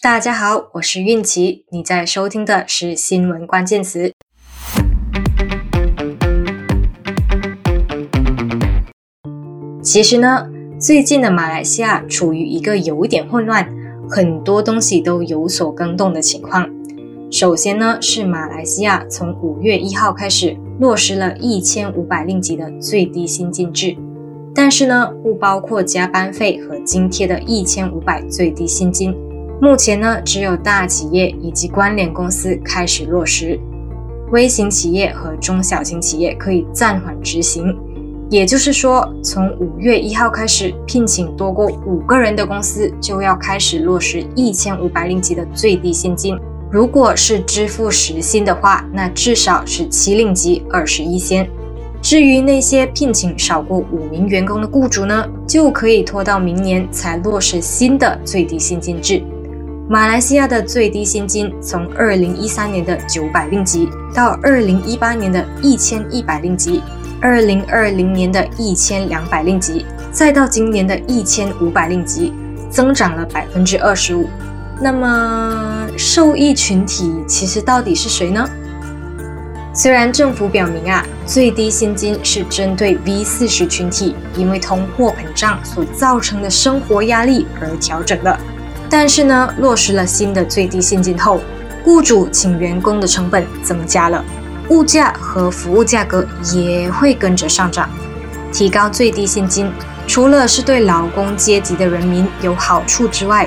大家好，我是韵琪，你在收听的是新闻关键词。其实呢，最近的马来西亚处于一个有点混乱，很多东西都有所更动的情况。首先呢，是马来西亚从五月一号开始落实了一千五百令吉的最低薪金制，但是呢，不包括加班费和津贴的一千五百最低薪金。目前呢，只有大企业以及关联公司开始落实，微型企业和中小型企业可以暂缓执行。也就是说，从五月一号开始，聘请多过五个人的公司就要开始落实一千五百令吉的最低薪金。如果是支付时薪的话，那至少是七令吉二十一仙。至于那些聘请少过五名员工的雇主呢，就可以拖到明年才落实新的最低薪金制。马来西亚的最低薪金从二零一三年的九百令吉到二零一八年的一千一百令吉，二零二零年的一千两百令吉，再到今年的一千五百令吉，增长了百分之二十五。那么受益群体其实到底是谁呢？虽然政府表明啊，最低薪金是针对 V 四十群体因为通货膨胀所造成的生活压力而调整的。但是呢，落实了新的最低薪金后，雇主请员工的成本增加了，物价和服务价格也会跟着上涨。提高最低薪金，除了是对劳工阶级的人民有好处之外，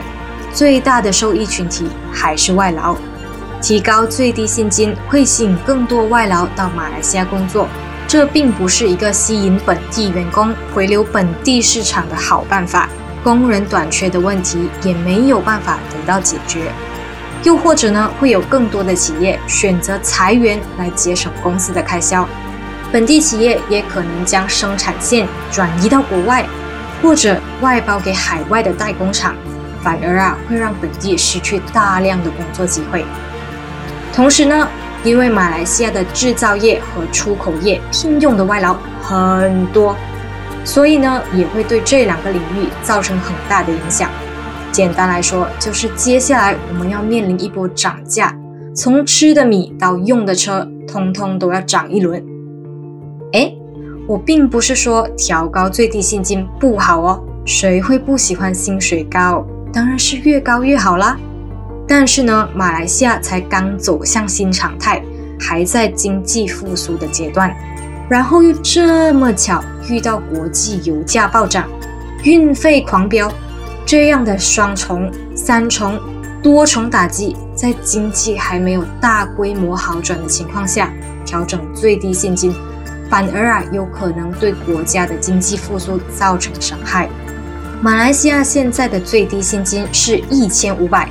最大的受益群体还是外劳。提高最低薪金会吸引更多外劳到马来西亚工作，这并不是一个吸引本地员工回流本地市场的好办法。工人短缺的问题也没有办法得到解决，又或者呢，会有更多的企业选择裁员来节省公司的开销，本地企业也可能将生产线转移到国外，或者外包给海外的代工厂，反而啊会让本地失去大量的工作机会。同时呢，因为马来西亚的制造业和出口业聘用的外劳很多。所以呢，也会对这两个领域造成很大的影响。简单来说，就是接下来我们要面临一波涨价，从吃的米到用的车，通通都要涨一轮。诶，我并不是说调高最低薪金不好哦，谁会不喜欢薪水高？当然是越高越好啦。但是呢，马来西亚才刚走向新常态，还在经济复苏的阶段。然后又这么巧遇到国际油价暴涨、运费狂飙，这样的双重、三重、多重打击，在经济还没有大规模好转的情况下，调整最低现金，反而啊有可能对国家的经济复苏造成伤害。马来西亚现在的最低现金是一千五百，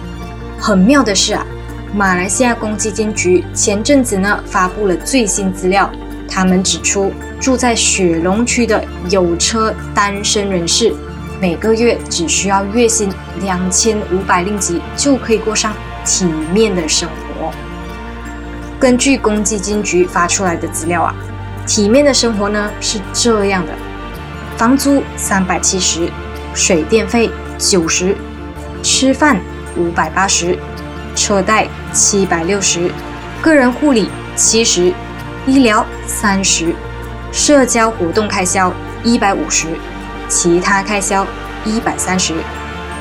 很妙的是啊，马来西亚公积金局前阵子呢发布了最新资料。他们指出，住在雪隆区的有车单身人士，每个月只需要月薪两千五百令吉，就可以过上体面的生活。根据公积金局发出来的资料啊，体面的生活呢是这样的：房租三百七十，水电费九十，吃饭五百八十，车贷七百六十，个人护理七十。医疗三十，社交活动开销一百五十，其他开销一百三十，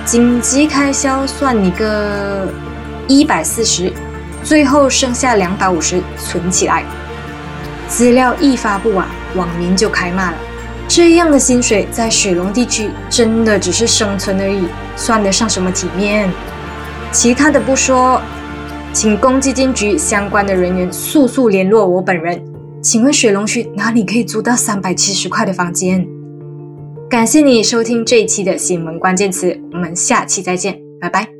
紧急开销算你个一百四十，最后剩下两百五十存起来。资料一发布啊，网民就开骂了：这样的薪水在雪龙地区真的只是生存而已，算得上什么体面？其他的不说。请公积金局相关的人员速速联络我本人。请问水龙区哪里可以租到三百七十块的房间？感谢你收听这一期的新闻关键词，我们下期再见，拜拜。